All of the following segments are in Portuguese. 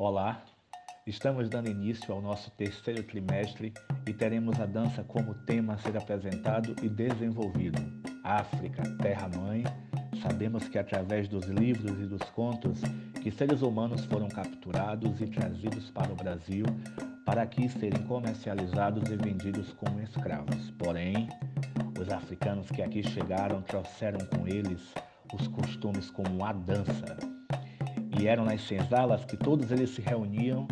Olá, estamos dando início ao nosso terceiro trimestre e teremos a dança como tema a ser apresentado e desenvolvido. África, terra-mãe, sabemos que através dos livros e dos contos que seres humanos foram capturados e trazidos para o Brasil para aqui serem comercializados e vendidos como escravos. Porém, os africanos que aqui chegaram trouxeram com eles os costumes como a dança e eram nas senzalas que todos eles se reuniam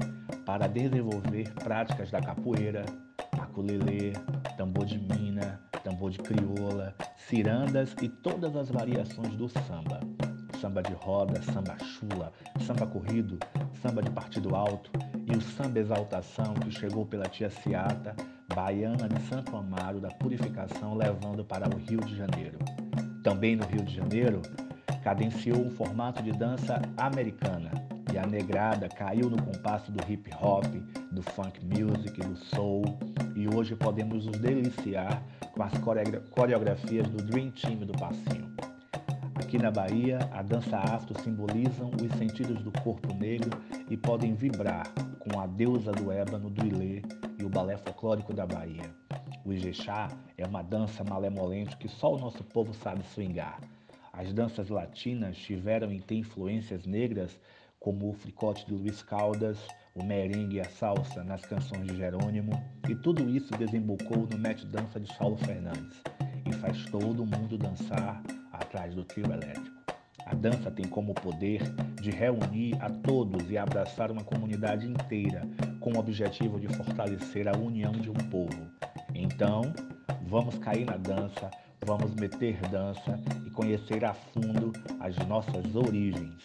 para desenvolver práticas da capoeira, maculelê, tambor de mina, tambor de crioula, cirandas e todas as variações do samba. Samba de roda, samba chula, samba corrido, samba de partido alto e o samba exaltação que chegou pela tia Ciata, baiana de Santo Amaro da Purificação, levando para o Rio de Janeiro. Também no Rio de Janeiro, cadenciou um formato de dança americana e a negrada caiu no compasso do hip hop, do funk music, do soul e hoje podemos nos deliciar com as coreografias do Dream Team do Passinho. Aqui na Bahia, a dança afro simbolizam os sentidos do corpo negro e podem vibrar com a deusa do ébano do Ilê e o balé folclórico da Bahia. O Ijexá é uma dança malemolente que só o nosso povo sabe swingar. As danças latinas tiveram e têm influências negras, como o fricote de Luiz Caldas, o merengue e a salsa nas canções de Jerônimo, e tudo isso desembocou no match dança de Saulo Fernandes e faz todo mundo dançar atrás do trio elétrico. A dança tem como poder de reunir a todos e abraçar uma comunidade inteira com o objetivo de fortalecer a união de um povo. Então, vamos cair na dança, vamos meter dança e conhecer a fundo as nossas origens.